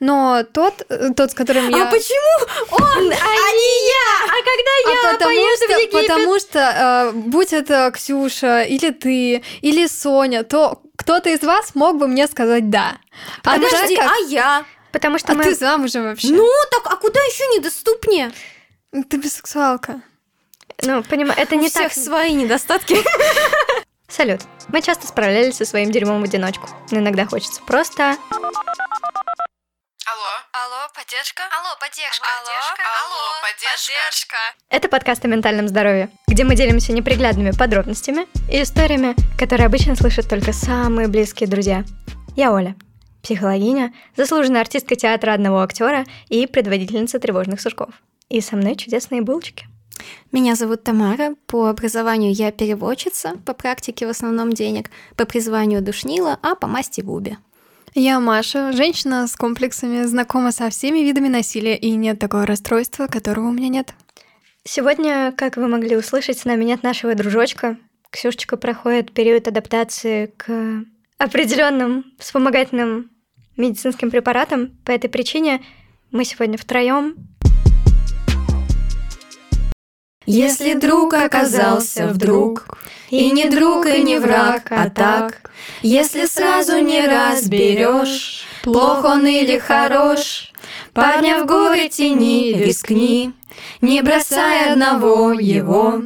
Но тот, э, тот, с которым я... А почему он, а не я? А когда я А потому поеду в что, Египет? потому что э, будь это Ксюша, или ты, или Соня, то кто-то из вас мог бы мне сказать да. А Подожди, как- а я? Потому что а мы... ты замужем вообще? Ну, так, а куда еще недоступнее? Ты бисексуалка. Ну, понимаю, это У не всех так. свои недостатки. Салют. Мы часто справлялись со своим дерьмом в одиночку. Но иногда хочется просто... Алло. Алло, поддержка? Алло, поддержка. Алло, поддержка. Это подкаст о ментальном здоровье, где мы делимся неприглядными подробностями и историями, которые обычно слышат только самые близкие друзья. Я Оля, психологиня, заслуженная артистка театра одного актера и предводительница тревожных сурков. И со мной чудесные булочки. Меня зовут Тамара. По образованию я переводчица, по практике в основном денег, по призванию душнила, а по масти Вуби. Я Маша, женщина с комплексами, знакома со всеми видами насилия, и нет такого расстройства, которого у меня нет. Сегодня, как вы могли услышать, с нами нет нашего дружочка. Ксюшечка проходит период адаптации к определенным вспомогательным медицинским препаратам. По этой причине мы сегодня втроем. Если друг оказался вдруг, и не друг, и не враг, а так, если сразу не разберешь, плох он или хорош, парня в горе тени рискни, не бросай одного его,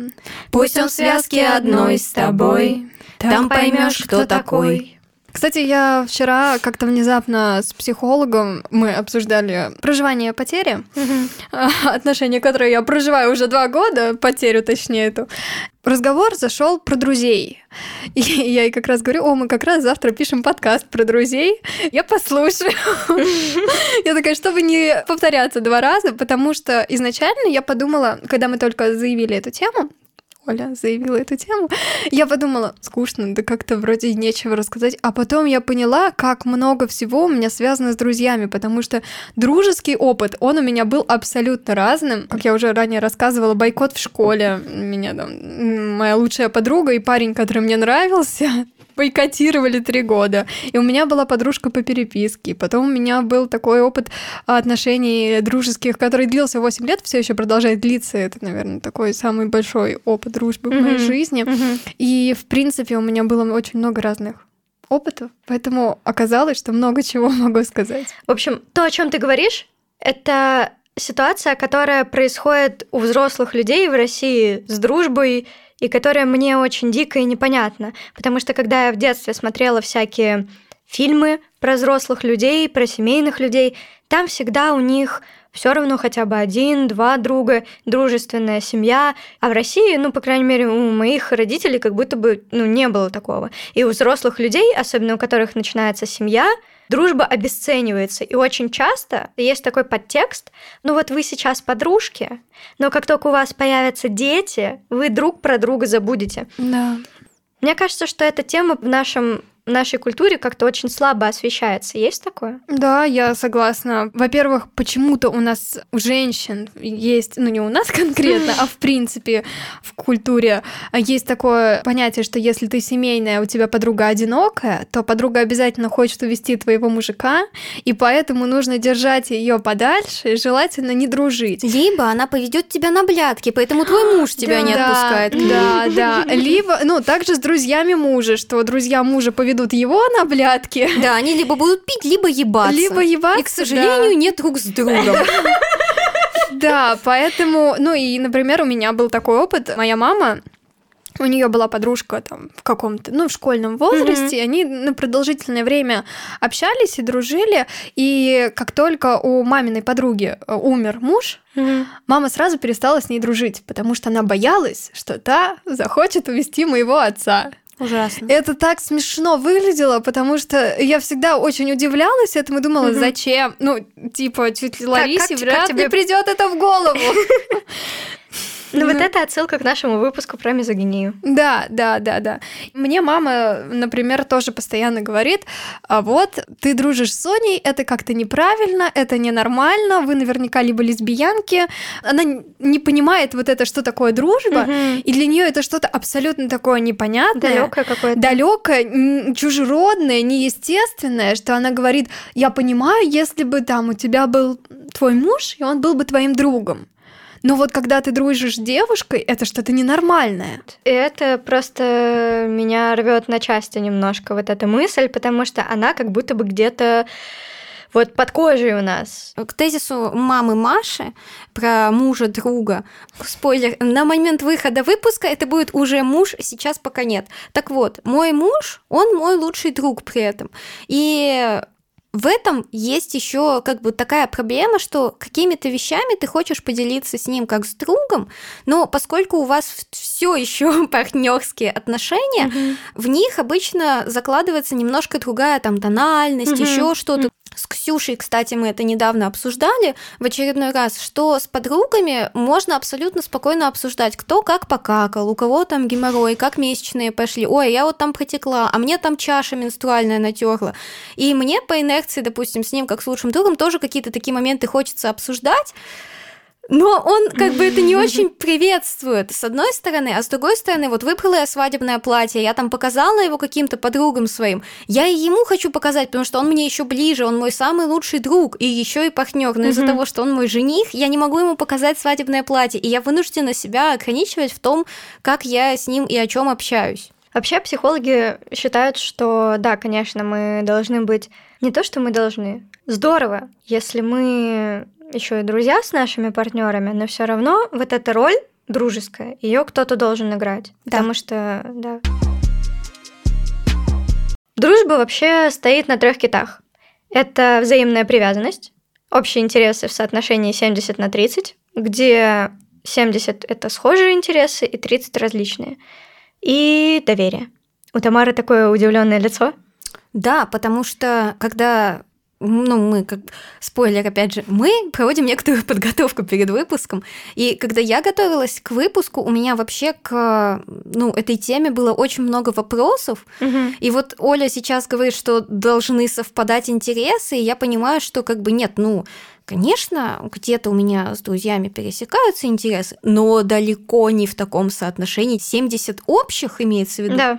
пусть он в связке одной с тобой, там поймешь, кто такой. Кстати, я вчера как-то внезапно с психологом мы обсуждали проживание потери, а, отношения, которые я проживаю уже два года, потерю точнее эту. Разговор зашел про друзей. И я ей как раз говорю, о, мы как раз завтра пишем подкаст про друзей. Я послушаю. Я такая, чтобы не повторяться два раза, потому что изначально я подумала, когда мы только заявили эту тему, Оля заявила эту тему, я подумала, скучно, да как-то вроде нечего рассказать. А потом я поняла, как много всего у меня связано с друзьями, потому что дружеский опыт, он у меня был абсолютно разным. Как я уже ранее рассказывала, бойкот в школе. Меня там моя лучшая подруга и парень, который мне нравился, бойкотировали три года. И у меня была подружка по переписке. Потом у меня был такой опыт отношений дружеских, который длился 8 лет, все еще продолжает длиться. Это, наверное, такой самый большой опыт дружбы в моей жизни. Мгм. И, в принципе, у меня было очень много разных опытов, поэтому оказалось, что много чего могу сказать. В общем, то, о чем ты говоришь, это ситуация, которая происходит у взрослых людей в России с дружбой, и которая мне очень дико и непонятна. Потому что когда я в детстве смотрела всякие фильмы про взрослых людей, про семейных людей, там всегда у них все равно хотя бы один, два друга, дружественная семья. А в России, ну, по крайней мере, у моих родителей как будто бы ну, не было такого. И у взрослых людей, особенно у которых начинается семья, дружба обесценивается. И очень часто есть такой подтекст, ну вот вы сейчас подружки, но как только у вас появятся дети, вы друг про друга забудете. Да. Мне кажется, что эта тема в нашем нашей культуре как-то очень слабо освещается. Есть такое? Да, я согласна. Во-первых, почему-то у нас у женщин есть, ну не у нас конкретно, а в принципе в культуре есть такое понятие, что если ты семейная, у тебя подруга одинокая, то подруга обязательно хочет увести твоего мужика, и поэтому нужно держать ее подальше и желательно не дружить. Либо она поведет тебя на блядки, поэтому твой муж тебя не отпускает. Да, да. Либо, ну, также с друзьями мужа, что друзья мужа поведут его на блядки, Да, они либо будут пить, либо ебаться. либо ебаться. И, к сожалению, нет друг с другом. Да, поэтому, ну и, например, у меня был такой опыт. Моя мама, у нее была подружка там в каком-то, ну, в школьном возрасте, и они на продолжительное время общались и дружили, и как только у маминой подруги э, умер муж, мама сразу перестала с ней дружить, потому что она боялась, что та захочет увести моего отца. Ужасно. Это так смешно выглядело, потому что я всегда очень удивлялась этому и думала, Мгм. зачем? Ну, типа, чуть ли Ларисе как вряд тебе- ли придет это в голову. Ну вот это отсылка к нашему выпуску про мизогинию. Да, да, да, да. Мне мама, например, тоже постоянно говорит, а вот ты дружишь с Соней, это как-то неправильно, это ненормально, вы наверняка либо лесбиянки. Она не понимает вот это, что такое дружба, и для нее это что-то абсолютно такое непонятное. Далекое какое-то. Далекое, чужеродное, неестественное, что она говорит, я понимаю, если бы там у тебя был твой муж, и он был бы твоим другом. Но вот когда ты дружишь с девушкой, это что-то ненормальное. И это просто меня рвет на части немножко, вот эта мысль, потому что она как будто бы где-то вот под кожей у нас. К тезису мамы Маши про мужа друга. Спойлер, на момент выхода выпуска это будет уже муж, сейчас пока нет. Так вот, мой муж, он мой лучший друг при этом. И в этом есть еще как бы такая проблема, что какими-то вещами ты хочешь поделиться с ним как с другом, но поскольку у вас все еще партнерские отношения, mm-hmm. в них обычно закладывается немножко другая там тональность, mm-hmm. еще что-то. С Ксюшей, кстати, мы это недавно обсуждали в очередной раз, что с подругами можно абсолютно спокойно обсуждать, кто как покакал, у кого там геморрой, как месячные пошли. Ой, я вот там протекла, а мне там чаша менструальная натерла. И мне по инерции, допустим, с ним, как с лучшим другом, тоже какие-то такие моменты хочется обсуждать. Но он как бы это не очень приветствует, с одной стороны, а с другой стороны, вот выбрала я свадебное платье, я там показала его каким-то подругам своим, я и ему хочу показать, потому что он мне еще ближе, он мой самый лучший друг и еще и партнер, но из-за того, что он мой жених, я не могу ему показать свадебное платье, и я вынуждена себя ограничивать в том, как я с ним и о чем общаюсь. Вообще психологи считают, что да, конечно, мы должны быть не то, что мы должны. Здорово, если мы еще и друзья с нашими партнерами, но все равно вот эта роль дружеская, ее кто-то должен играть. Да. Потому что, да. Дружба вообще стоит на трех китах. Это взаимная привязанность, общие интересы в соотношении 70 на 30, где 70 это схожие интересы и 30 различные. И доверие. У Тамары такое удивленное лицо. Да, потому что когда ну, мы, как спойлер, опять же, мы проводим некоторую подготовку перед выпуском. И когда я готовилась к выпуску, у меня вообще к ну, этой теме было очень много вопросов. Угу. И вот Оля сейчас говорит, что должны совпадать интересы, и я понимаю, что как бы нет, ну, Конечно, где-то у меня с друзьями пересекаются интересы, но далеко не в таком соотношении. 70 общих имеется в виду. Да.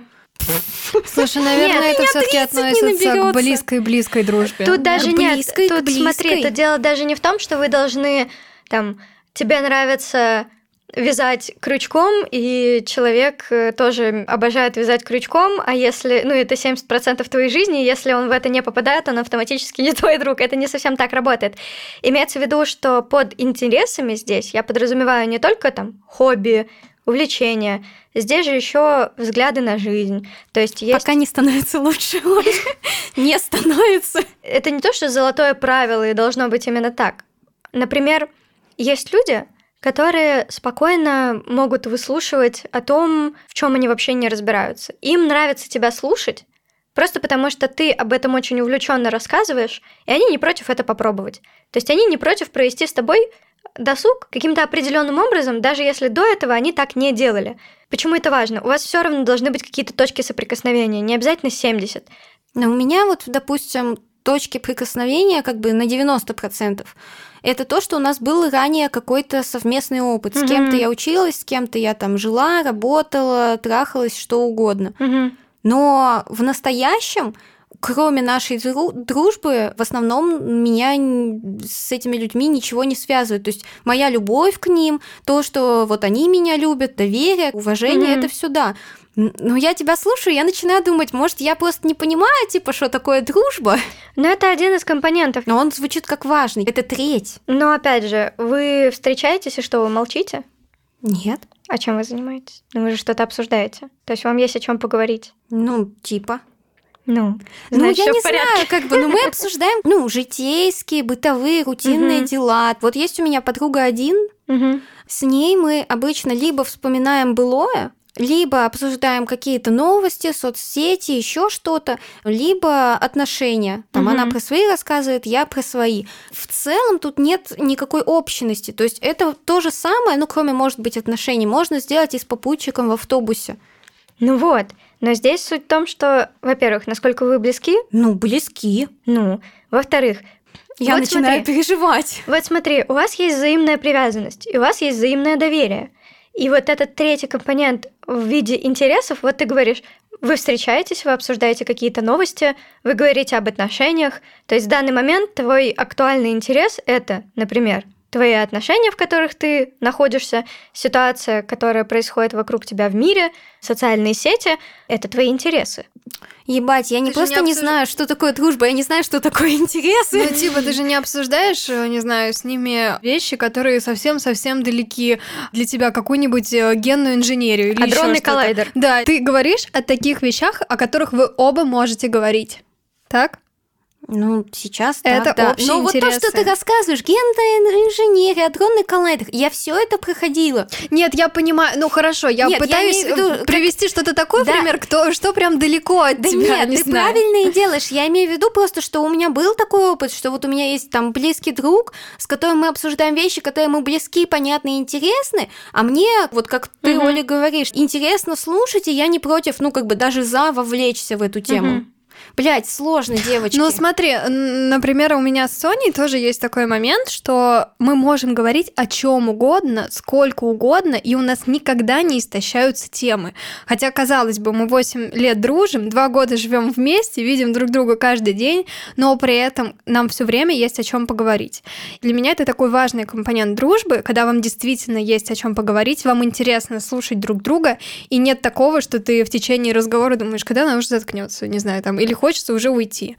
Слушай, наверное, нет, это все-таки относится к близкой-близкой дружбе. Тут даже нет. Тут близкой. смотри, это дело даже не в том, что вы должны там тебе нравится вязать крючком, и человек э, тоже обожает вязать крючком, а если, ну, это 70% твоей жизни, если он в это не попадает, он автоматически не твой друг. Это не совсем так работает. Имеется в виду, что под интересами здесь я подразумеваю не только там хобби, увлечения. Здесь же еще взгляды на жизнь. То есть есть... Пока не становится лучше, не становится. Это не то, что золотое правило, и должно быть именно так. Например, есть люди, которые спокойно могут выслушивать о том, в чем они вообще не разбираются. Им нравится тебя слушать, просто потому что ты об этом очень увлеченно рассказываешь, и они не против это попробовать. То есть они не против провести с тобой досуг каким-то определенным образом, даже если до этого они так не делали. Почему это важно? У вас все равно должны быть какие-то точки соприкосновения, не обязательно 70. Но у меня вот, допустим, точки прикосновения как бы на 90%. Это то, что у нас был ранее какой-то совместный опыт. Mm-hmm. С кем-то я училась, с кем-то я там жила, работала, трахалась, что угодно. Mm-hmm. Но в настоящем кроме нашей дружбы, в основном меня с этими людьми ничего не связывает. То есть моя любовь к ним, то, что вот они меня любят, доверие, уважение, mm-hmm. это все да. Но я тебя слушаю, я начинаю думать, может, я просто не понимаю, типа, что такое дружба. Но это один из компонентов. Но он звучит как важный. Это треть. Но опять же, вы встречаетесь и что, вы молчите? Нет. А чем вы занимаетесь? Ну, вы же что-то обсуждаете. То есть вам есть о чем поговорить? Ну, типа. Ну, ну я не знаю, как бы, ну мы обсуждаем, ну, житейские, бытовые, рутинные угу. дела. Вот есть у меня подруга один, угу. с ней мы обычно либо вспоминаем былое, либо обсуждаем какие-то новости, соцсети, еще что-то, либо отношения. Там Мгм. она про свои рассказывает, я про свои. В целом тут нет никакой общности. То есть это то же самое, ну, кроме, может быть, отношений, можно сделать и с попутчиком в автобусе. Ну вот. Но здесь суть в том, что, во-первых, насколько вы близки, Ну, близки. ну, во-вторых, Я Вот начинаю смотри. переживать. Вот смотри, у вас есть взаимная привязанность, и у вас есть взаимное доверие. И вот этот третий компонент в виде интересов, вот ты говоришь, вы встречаетесь, вы обсуждаете какие-то новости, вы говорите об отношениях. То есть в данный момент твой актуальный интерес — это, например, твои отношения, в которых ты находишься, ситуация, которая происходит вокруг тебя в мире, социальные сети — это твои интересы. Ебать, я не Ты просто не не, обсуж- знаю, что такое дружба, я не знаю, что такое интересы. Ну, типа, ты же не обсуждаешь, э, не знаю, с ними вещи, которые совсем-совсем далеки для тебя, какую-нибудь э, генную инженерию или Адронный коллайдер. Да, ты говоришь о таких вещах, о которых вы оба можете говорить. Так? Ну, сейчас Это так, да. общие Но вот то, интересы. что ты рассказываешь, генная инженерия, адронный коллайдер, я все это проходила. Нет, я понимаю, ну хорошо, я Нет, я пытаюсь в виду, э, как- привести что-то такое, Да. пример, кто, что прям далеко от Да тебя, нет, не ты знаю. правильно и делаешь. Я имею в виду просто, что у меня был такой опыт, что вот у меня есть там близкий друг, с которым мы обсуждаем вещи, которые ему близки, понятны и интересны, а мне, вот как ты, Мгм. Оля, говоришь, интересно слушать, и я не против, ну, как бы даже за вовлечься в эту тему. Мгм. Блять, сложно, девочки. Ну, смотри, например, у меня с Соней тоже есть такой момент, что мы можем говорить о чем угодно, сколько угодно, и у нас никогда не истощаются темы. Хотя, казалось бы, мы 8 лет дружим, 2 года живем вместе, видим друг друга каждый день, но при этом нам все время есть о чем поговорить. Для меня это такой важный компонент дружбы, когда вам действительно есть о чем поговорить, вам интересно слушать друг друга, и нет такого, что ты в течение разговора думаешь, когда она уже заткнется, не знаю, там, или хочется уже уйти.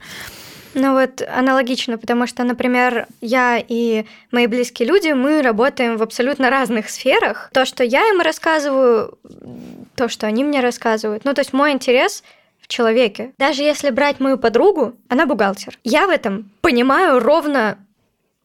Ну вот аналогично, потому что, например, я и мои близкие люди, мы работаем в абсолютно разных сферах. То, что я им рассказываю, то, что они мне рассказывают. Ну, то есть мой интерес в человеке. Даже если брать мою подругу, она бухгалтер. Я в этом понимаю ровно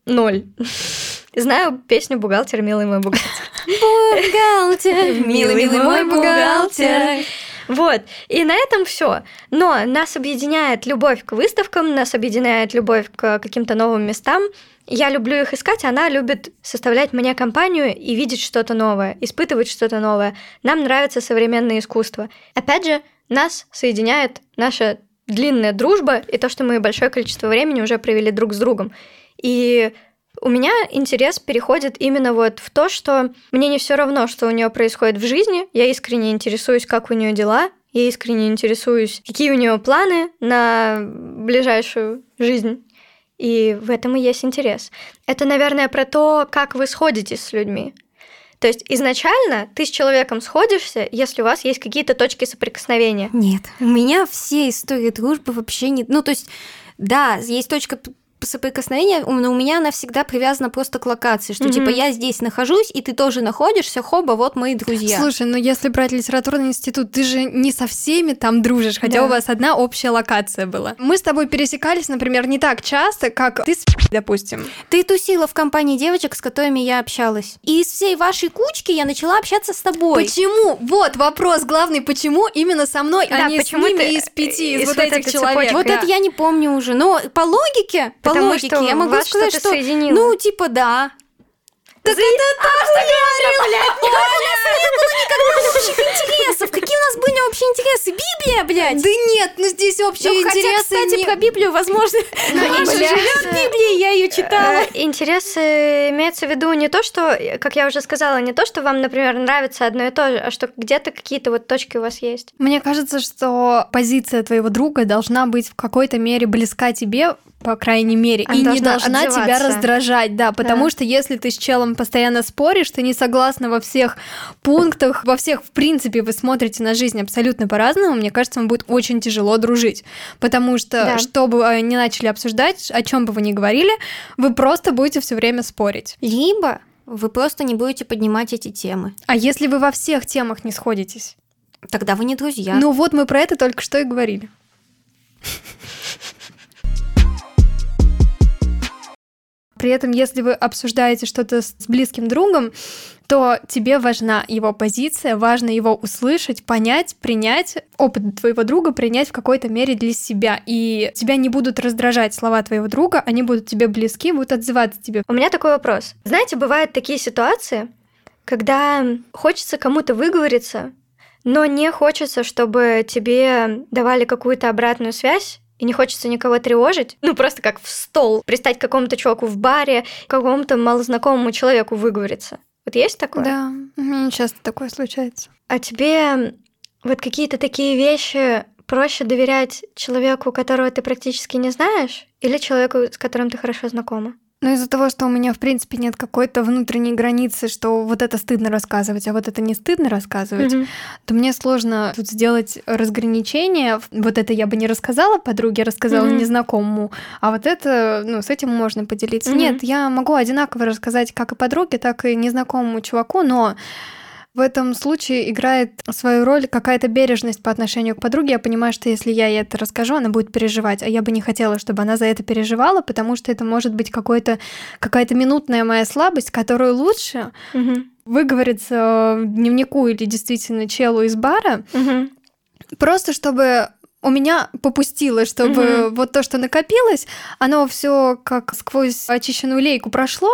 ноль. Знаю песню «Бухгалтер, милый мой бухгалтер». Бухгалтер, милый, милый мой бухгалтер. Вот. И на этом все. Но нас объединяет любовь к выставкам, нас объединяет любовь к каким-то новым местам. Я люблю их искать, она любит составлять мне компанию и видеть что-то новое, испытывать что-то новое. Нам нравится современное искусство. Опять же, нас соединяет наша длинная дружба и то, что мы большое количество времени уже провели друг с другом. И у меня интерес переходит именно вот в то, что мне не все равно, что у нее происходит в жизни. Я искренне интересуюсь, как у нее дела. Я искренне интересуюсь, какие у нее планы на ближайшую жизнь. И в этом и есть интерес. Это, наверное, про то, как вы сходитесь с людьми. То есть изначально ты с человеком сходишься, если у вас есть какие-то точки соприкосновения. Нет, у меня все истории дружбы вообще нет. Ну, то есть, да, есть точка у- но у меня она всегда привязана просто к локации, что Мгм. типа я здесь нахожусь, и ты тоже находишься, хоба, вот мои друзья. Слушай, ну если брать литературный институт, ты же не со всеми там дружишь, хотя Да. у вас одна общая локация была. Мы с тобой пересекались, например, не так часто, как ты с допустим. Ты тусила в компании девочек, с которыми я общалась. И из всей вашей кучки я начала общаться с тобой. Почему? Вот вопрос главный, почему именно со мной, Да, а не с почему ними ты из пяти, из, из вот вот этих человек? цепочки? Вот Да. это я не помню уже. Но по логике, по Потому логике, что я могу вас сказать, что-то что, соединило. ну, типа, да. Так это то, что говорил, блядь. Как у нас не было никогда общих интересов. Какие у нас были общие интересы? Библия, блядь. Да нет, ну здесь общие Ну, хотя, интересы кстати, не- про Библию, возможно, наша блядь. живет Библия, я ее читала. Э, Интерес э, имеется в виду не то, что, как я уже сказала, не то, что вам, например, нравится одно и то же, а что где-то какие-то вот точки у вас есть. Мне кажется, что позиция твоего друга должна быть в какой-то мере близка тебе, по крайней мере, Она и не должна должна тебя отзываться. раздражать, да, потому Да. что если ты с челом постоянно споришь, ты не согласна во всех пунктах, во всех, в принципе, вы смотрите на жизнь абсолютно по-разному, мне кажется, вам будет очень тяжело дружить, потому что, Да. что бы вы ни начали обсуждать, о чем бы вы ни говорили, вы просто будете все время спорить. Либо вы просто не будете поднимать эти темы. А если вы во всех темах не сходитесь? Тогда вы не друзья. Ну вот мы про это только что и говорили. При этом, если вы обсуждаете что-то с близким другом, то тебе важна его позиция, важно его услышать, понять, принять опыт твоего друга, принять в какой-то мере для себя. И тебя не будут раздражать слова твоего друга, они будут тебе близки, будут отзываться тебе. У меня такой вопрос. Знаете, бывают такие ситуации, когда хочется кому-то выговориться, но не хочется, чтобы тебе давали какую-то обратную связь, и не хочется никого тревожить, ну просто как в стол, пристать к какому-то чуваку в баре, какому-то малознакомому человеку выговориться. Вот есть такое? Да, у меня часто такое случается. А тебе вот какие-то такие вещи проще доверять человеку, которого ты практически не знаешь, или человеку, с которым ты хорошо знакома? Но из-за того, что у меня, в принципе, нет какой-то внутренней границы, что вот это стыдно рассказывать, а вот это не стыдно рассказывать, mm-hmm. то мне сложно тут сделать разграничение. Вот это я бы не рассказала подруге, рассказала mm-hmm. незнакомому, а вот это, ну, с этим можно поделиться. Mm-hmm. Нет, я могу одинаково рассказать как и подруге, так и незнакомому чуваку, но в этом случае играет свою роль какая-то бережность по отношению к подруге. Я понимаю, что если я ей это расскажу, она будет переживать, а я бы не хотела, чтобы она за это переживала, потому что это может быть какой-то, какая-то минутная моя слабость, которую лучше угу. выговориться дневнику или действительно челу из бара, угу. просто чтобы у меня попустило, чтобы угу. вот то, что накопилось, оно все как сквозь очищенную лейку прошло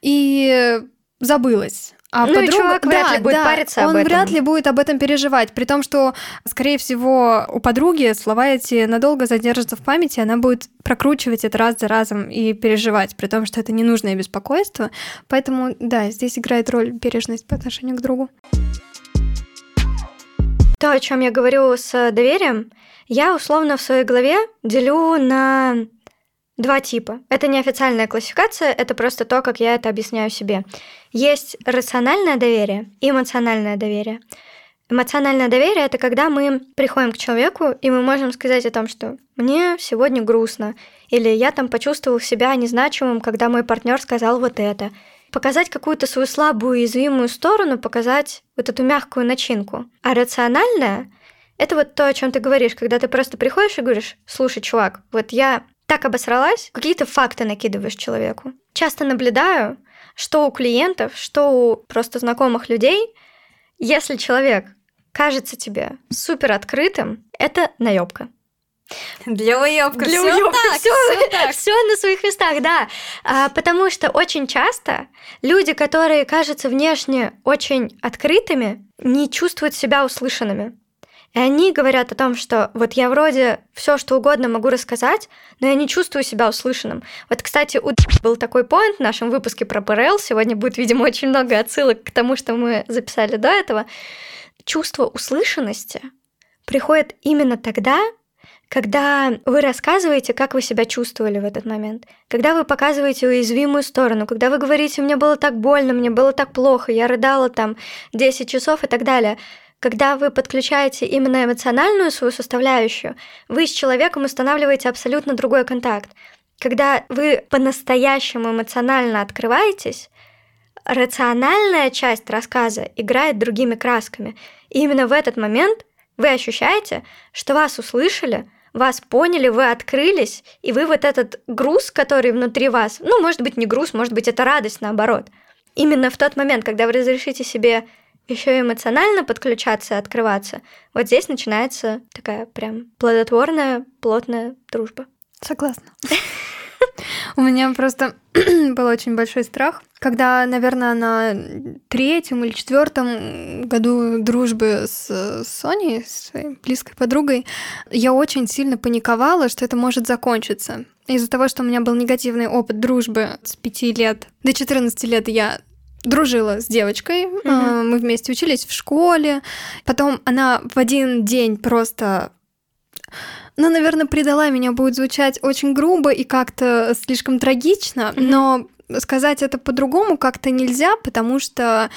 и забылось. А ну подруга... и чувак да, вряд ли будет да, париться он об этом. вряд ли будет об этом переживать, при том, что, скорее всего, у подруги слова эти надолго задержатся в памяти, она будет прокручивать это раз за разом и переживать, при том, что это ненужное беспокойство. Поэтому, да, здесь играет роль бережность по отношению к другу. То, о чем я говорю с доверием, я условно в своей голове делю на два типа. Это не официальная классификация, это просто то, как я это объясняю себе. Есть рациональное доверие и эмоциональное доверие. Эмоциональное доверие это когда мы приходим к человеку, и мы можем сказать о том, что мне сегодня грустно, или я там почувствовал себя незначимым, когда мой партнер сказал вот это. Показать какую-то свою слабую, уязвимую сторону, показать вот эту мягкую начинку. А рациональное это вот то, о чем ты говоришь, когда ты просто приходишь и говоришь, слушай, чувак, вот я так обосралась, какие-то факты накидываешь человеку. Часто наблюдаю, что у клиентов, что у просто знакомых людей, если человек кажется тебе супер открытым, это наебка. Для уёбка. Для уёбка. Все, все на своих местах, да. А, потому что очень часто люди, которые кажутся внешне очень открытыми, не чувствуют себя услышанными. И они говорят о том, что вот я вроде все что угодно могу рассказать, но я не чувствую себя услышанным. Вот, кстати, у был такой поинт в нашем выпуске про ПРЛ. Сегодня будет, видимо, очень много отсылок к тому, что мы записали до этого. Чувство услышанности приходит именно тогда, когда вы рассказываете, как вы себя чувствовали в этот момент, когда вы показываете уязвимую сторону, когда вы говорите, мне было так больно, мне было так плохо, я рыдала там 10 часов и так далее – когда вы подключаете именно эмоциональную свою составляющую, вы с человеком устанавливаете абсолютно другой контакт. Когда вы по-настоящему эмоционально открываетесь, рациональная часть рассказа играет другими красками. И именно в этот момент вы ощущаете, что вас услышали, вас поняли, вы открылись, и вы вот этот груз, который внутри вас, ну, может быть, не груз, может быть, это радость, наоборот. Именно в тот момент, когда вы разрешите себе еще эмоционально подключаться открываться, вот здесь начинается такая прям плодотворная, плотная дружба. Согласна. У меня просто был очень большой страх, когда, наверное, на третьем или четвертом году дружбы с Соней, своей близкой подругой, я очень сильно паниковала, что это может закончиться. Из-за того, что у меня был негативный опыт дружбы с пяти лет до 14 лет, я дружила с девочкой, mm-hmm. мы вместе учились в школе. Потом она в один день просто ну, наверное, предала меня будет звучать очень грубо и как-то слишком трагично, mm-hmm. но сказать это по-другому как-то нельзя, потому что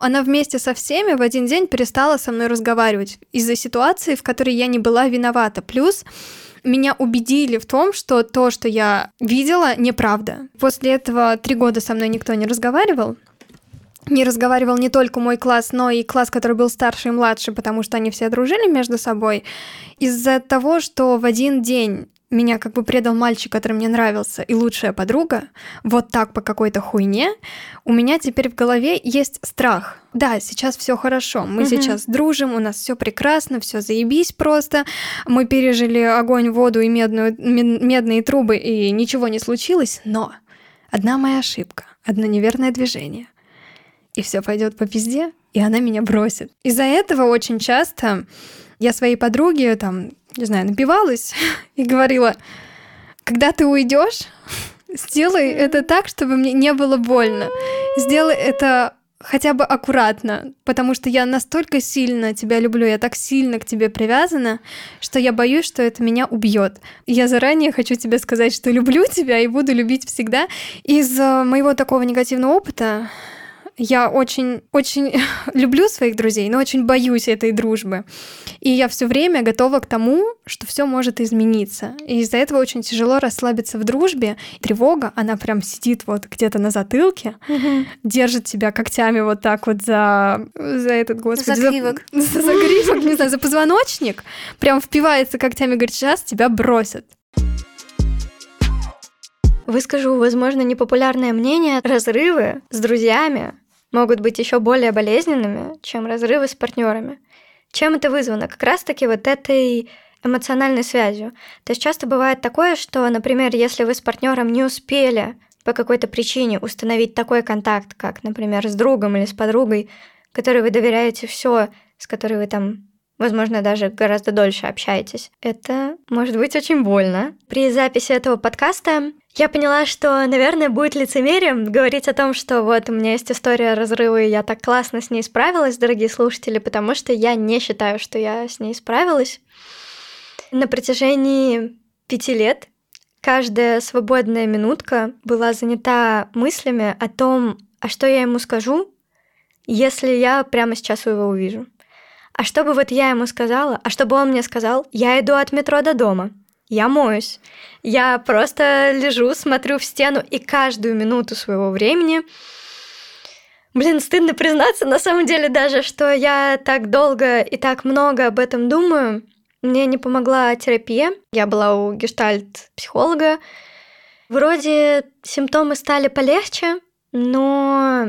она вместе со всеми в один день перестала со мной разговаривать из-за ситуации, в которой я не была виновата. Плюс меня убедили в том, что то, что я видела, неправда. После этого три года со мной никто не разговаривал не разговаривал не только мой класс, но и класс, который был старше и младше, потому что они все дружили между собой. Из-за того, что в один день меня как бы предал мальчик, который мне нравился, и лучшая подруга, вот так по какой-то хуйне, у меня теперь в голове есть страх. Да, сейчас все хорошо, мы угу. сейчас дружим, у нас все прекрасно, все заебись просто, мы пережили огонь, воду и медную, медные трубы, и ничего не случилось, но одна моя ошибка, одно неверное движение, и все пойдет по пизде, и она меня бросит. Из-за этого очень часто я своей подруге там, не знаю, напивалась и говорила, когда ты уйдешь, сделай это так, чтобы мне не было больно. Сделай это хотя бы аккуратно, потому что я настолько сильно тебя люблю, я так сильно к тебе привязана, что я боюсь, что это меня убьет. Я заранее хочу тебе сказать, что люблю тебя и буду любить всегда. Из моего такого негативного опыта я очень, очень люблю своих друзей, но очень боюсь этой дружбы. И я все время готова к тому, что все может измениться. И из-за этого очень тяжело расслабиться в дружбе. Тревога, она прям сидит вот где-то на затылке, угу. держит тебя когтями вот так вот за, за этот, господи... За гривок. За, за, за гривок, не знаю, за позвоночник. Прям впивается когтями, говорит, сейчас тебя бросят. Выскажу, возможно, непопулярное мнение. Разрывы с друзьями могут быть еще более болезненными, чем разрывы с партнерами. Чем это вызвано? Как раз-таки вот этой эмоциональной связью. То есть часто бывает такое, что, например, если вы с партнером не успели по какой-то причине установить такой контакт, как, например, с другом или с подругой, которой вы доверяете все, с которой вы там возможно, даже гораздо дольше общаетесь. Это может быть очень больно. При записи этого подкаста я поняла, что, наверное, будет лицемерием говорить о том, что вот у меня есть история разрыва, и я так классно с ней справилась, дорогие слушатели, потому что я не считаю, что я с ней справилась. На протяжении пяти лет каждая свободная минутка была занята мыслями о том, а что я ему скажу, если я прямо сейчас его увижу. А что бы вот я ему сказала? А что бы он мне сказал? Я иду от метро до дома. Я моюсь. Я просто лежу, смотрю в стену, и каждую минуту своего времени Блин, стыдно признаться, на самом деле даже, что я так долго и так много об этом думаю. Мне не помогла терапия. Я была у гештальт-психолога. Вроде симптомы стали полегче, но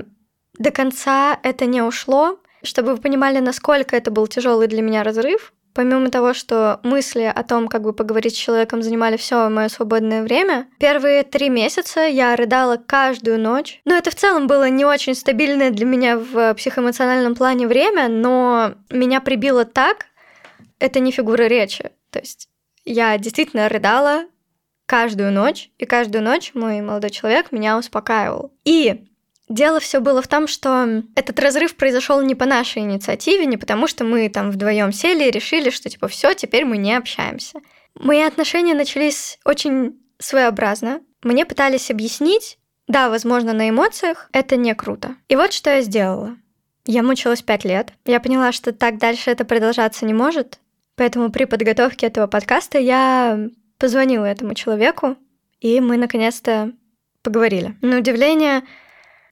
до конца это не ушло. Чтобы вы понимали, насколько это был тяжелый для меня разрыв, помимо того, что мысли о том, как бы поговорить с человеком, занимали все мое свободное время, первые три месяца я рыдала каждую ночь. Но это в целом было не очень стабильное для меня в психоэмоциональном плане время, но меня прибило так, это не фигура речи. То есть я действительно рыдала каждую ночь, и каждую ночь мой молодой человек меня успокаивал. И Дело все было в том, что этот разрыв произошел не по нашей инициативе, не потому что мы там вдвоем сели и решили, что типа все, теперь мы не общаемся. Мои отношения начались очень своеобразно. Мне пытались объяснить, да, возможно, на эмоциях это не круто. И вот что я сделала. Я мучилась пять лет. Я поняла, что так дальше это продолжаться не может. Поэтому при подготовке этого подкаста я позвонила этому человеку, и мы наконец-то поговорили. На удивление,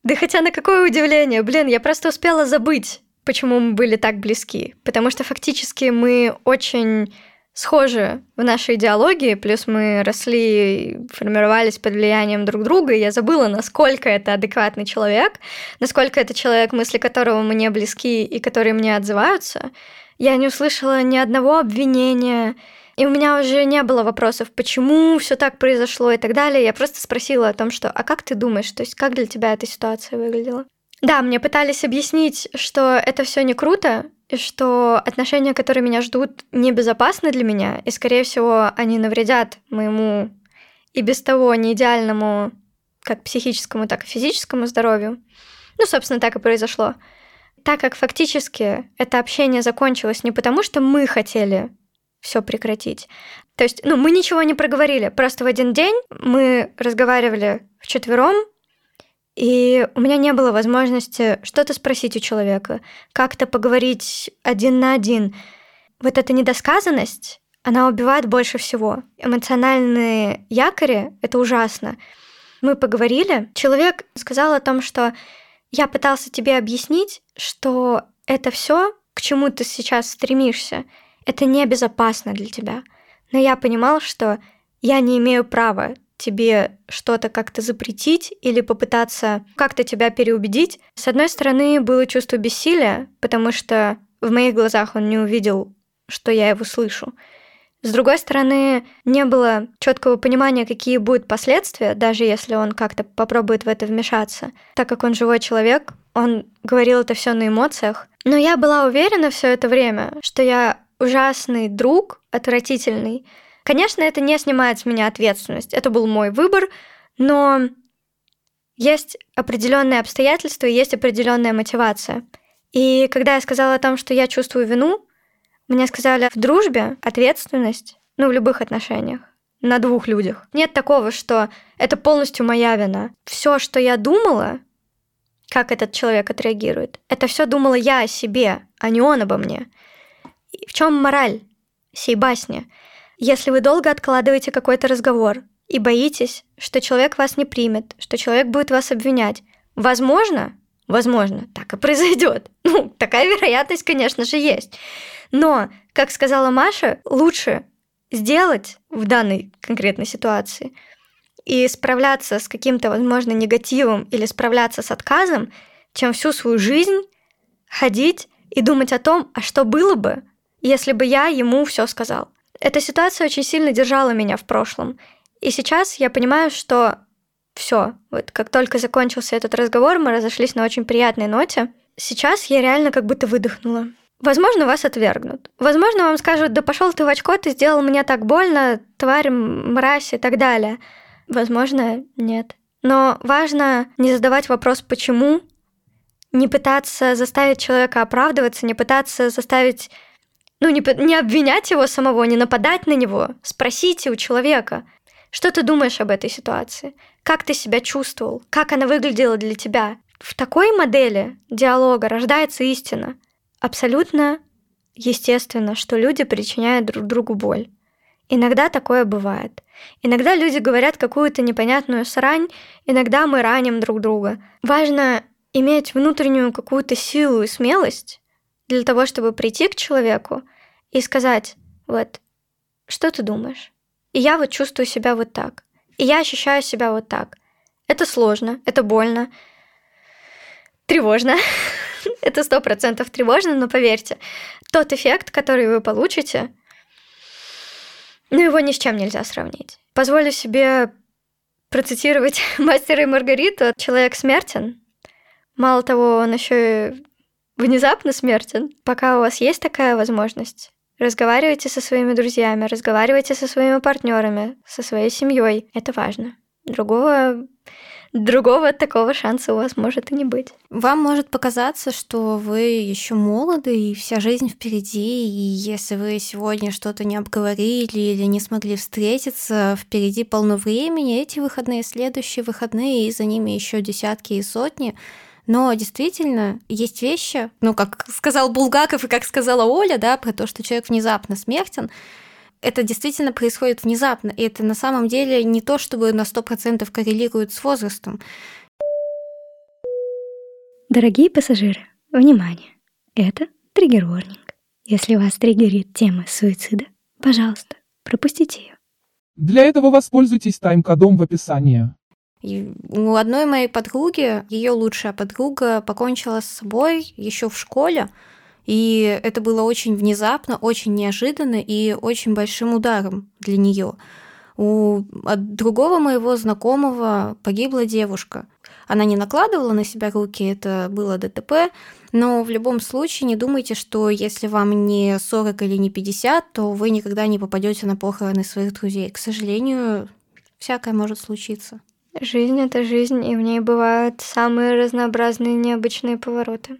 да хотя на какое удивление, блин, я просто успела забыть, почему мы были так близки. Потому что фактически мы очень схожи в нашей идеологии, плюс мы росли формировались под влиянием друг друга, и я забыла, насколько это адекватный человек, насколько это человек, мысли которого мне близки и которые мне отзываются. Я не услышала ни одного обвинения, и у меня уже не было вопросов, почему все так произошло и так далее. Я просто спросила о том, что «А как ты думаешь? То есть как для тебя эта ситуация выглядела?» Да, мне пытались объяснить, что это все не круто, и что отношения, которые меня ждут, небезопасны для меня, и, скорее всего, они навредят моему и без того не идеальному как психическому, так и физическому здоровью. Ну, собственно, так и произошло. Так как фактически это общение закончилось не потому, что мы хотели все прекратить. То есть, ну, мы ничего не проговорили. Просто в один день мы разговаривали вчетвером, и у меня не было возможности что-то спросить у человека, как-то поговорить один на один. Вот эта недосказанность, она убивает больше всего. Эмоциональные якори — это ужасно. Мы поговорили, человек сказал о том, что я пытался тебе объяснить, что это все, к чему ты сейчас стремишься, это небезопасно для тебя. Но я понимал, что я не имею права тебе что-то как-то запретить или попытаться как-то тебя переубедить. С одной стороны, было чувство бессилия, потому что в моих глазах он не увидел, что я его слышу. С другой стороны, не было четкого понимания, какие будут последствия, даже если он как-то попробует в это вмешаться. Так как он живой человек, он говорил это все на эмоциях. Но я была уверена все это время, что я ужасный друг, отвратительный. Конечно, это не снимает с меня ответственность. Это был мой выбор, но есть определенные обстоятельства и есть определенная мотивация. И когда я сказала о том, что я чувствую вину, мне сказали, в дружбе ответственность, ну, в любых отношениях, на двух людях. Нет такого, что это полностью моя вина. Все, что я думала, как этот человек отреагирует, это все думала я о себе, а не он обо мне. В чем мораль сей басни? Если вы долго откладываете какой-то разговор и боитесь, что человек вас не примет, что человек будет вас обвинять, возможно, возможно, так и произойдет. Ну, такая вероятность, конечно же, есть. Но, как сказала Маша, лучше сделать в данной конкретной ситуации и справляться с каким-то, возможно, негативом или справляться с отказом, чем всю свою жизнь ходить и думать о том, а что было бы, если бы я ему все сказал. Эта ситуация очень сильно держала меня в прошлом. И сейчас я понимаю, что все, вот как только закончился этот разговор, мы разошлись на очень приятной ноте. Сейчас я реально как будто выдохнула. Возможно, вас отвергнут. Возможно, вам скажут, да пошел ты в очко, ты сделал мне так больно, тварь, мразь и так далее. Возможно, нет. Но важно не задавать вопрос «почему?», не пытаться заставить человека оправдываться, не пытаться заставить, ну, не, не обвинять его самого, не нападать на него. Спросите у человека, что ты думаешь об этой ситуации? Как ты себя чувствовал? Как она выглядела для тебя? В такой модели диалога рождается истина – Абсолютно естественно, что люди причиняют друг другу боль. Иногда такое бывает. Иногда люди говорят какую-то непонятную срань, иногда мы раним друг друга. Важно иметь внутреннюю какую-то силу и смелость для того, чтобы прийти к человеку и сказать, вот, что ты думаешь? И я вот чувствую себя вот так. И я ощущаю себя вот так. Это сложно, это больно, тревожно. это сто процентов тревожно, но поверьте, тот эффект, который вы получите, ну, его ни с чем нельзя сравнить. Позволю себе процитировать мастера и Маргариту. Человек смертен. Мало того, он еще и внезапно смертен. Пока у вас есть такая возможность, разговаривайте со своими друзьями, разговаривайте со своими партнерами, со своей семьей. Это важно. Другого другого такого шанса у вас может и не быть. Вам может показаться, что вы еще молоды, и вся жизнь впереди, и если вы сегодня что-то не обговорили или не смогли встретиться, впереди полно времени, эти выходные, следующие выходные, и за ними еще десятки и сотни. Но действительно есть вещи, ну, как сказал Булгаков и как сказала Оля, да, про то, что человек внезапно смертен, это действительно происходит внезапно, и это на самом деле не то, чтобы на 100% коррелирует с возрастом. Дорогие пассажиры, внимание! Это триггер-ворнинг. Если вас триггерит тема суицида, пожалуйста, пропустите ее. Для этого воспользуйтесь тайм-кодом в описании. И у одной моей подруги, ее лучшая подруга, покончила с собой еще в школе, и это было очень внезапно, очень неожиданно и очень большим ударом для нее. У другого моего знакомого погибла девушка. Она не накладывала на себя руки, это было ДТП, но в любом случае не думайте, что если вам не 40 или не 50, то вы никогда не попадете на похороны своих друзей. К сожалению, всякое может случиться. Жизнь — это жизнь, и в ней бывают самые разнообразные необычные повороты.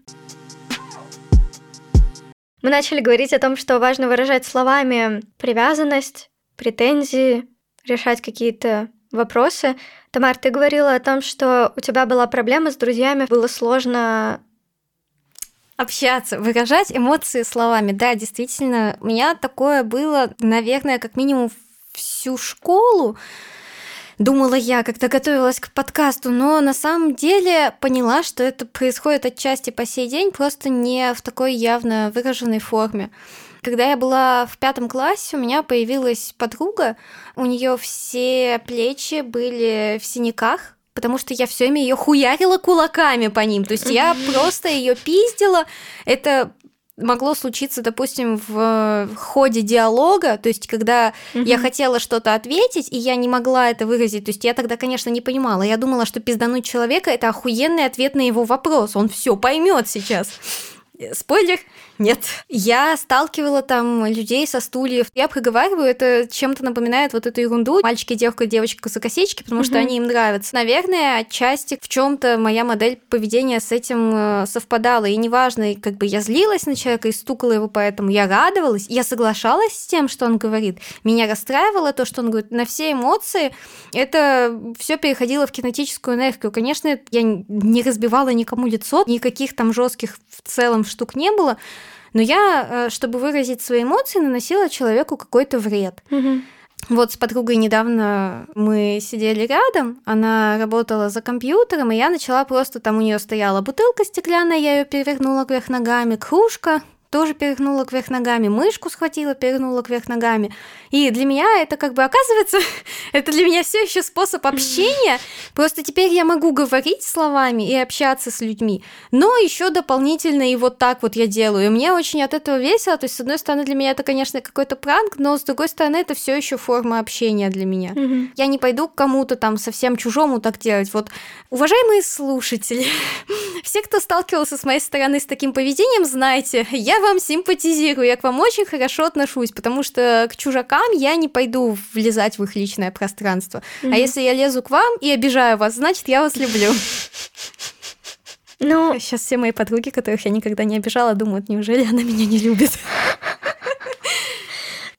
Мы начали говорить о том, что важно выражать словами привязанность, претензии, решать какие-то вопросы. Тамар, ты говорила о том, что у тебя была проблема с друзьями, было сложно общаться, выражать эмоции словами. Да, действительно, у меня такое было, наверное, как минимум всю школу думала я, когда готовилась к подкасту, но на самом деле поняла, что это происходит отчасти по сей день, просто не в такой явно выраженной форме. Когда я была в пятом классе, у меня появилась подруга, у нее все плечи были в синяках, потому что я все время ее хуярила кулаками по ним. То есть я просто ее пиздила. Это могло случиться, допустим, в ходе диалога, то есть когда угу. я хотела что-то ответить, и я не могла это выразить, то есть я тогда, конечно, не понимала. Я думала, что пиздануть человека это охуенный ответ на его вопрос, он все поймет сейчас. Спойлер, нет. Я сталкивала там людей со стульев. Я проговариваю, это чем-то напоминает вот эту ерунду. Мальчики, девушка, девочка за косички, потому что они им нравятся. Наверное, отчасти в чем то моя модель поведения с этим э, совпадала. И неважно, как бы я злилась на человека и стукала его поэтому, я радовалась, я соглашалась с тем, что он говорит. Меня расстраивало то, что он говорит. На все эмоции это все переходило в кинетическую энергию. Конечно, я не разбивала никому лицо, никаких там жестких в целом штук не было, но я, э, чтобы выразить свои эмоции, наносила человеку какой-то вред. Угу. Вот с подругой недавно мы сидели рядом, она работала за компьютером, и я начала просто, там у нее стояла бутылка стеклянная, я ее перевернула кверх ногами, кружка, тоже перегнула кверх ногами, мышку схватила, перегнула кверх ногами. И для меня это как бы оказывается, это для меня все еще способ общения. Просто теперь я могу говорить словами и общаться с людьми, но еще дополнительно и вот так вот я делаю. И мне очень от этого весело. То есть, с одной стороны, для меня это, конечно, какой-то пранк, но с другой стороны, это все еще форма общения для меня. Я не пойду к кому-то там совсем чужому так делать. Вот, уважаемые слушатели, все, кто сталкивался с моей стороны с таким поведением, знаете, я вам симпатизирую, я к вам очень хорошо отношусь, потому что к чужакам я не пойду влезать в их личное пространство. Mm-hmm. А если я лезу к вам и обижаю вас, значит, я вас люблю. Ну, сейчас все мои подруги, которых я никогда не обижала, думают, неужели она меня не любит?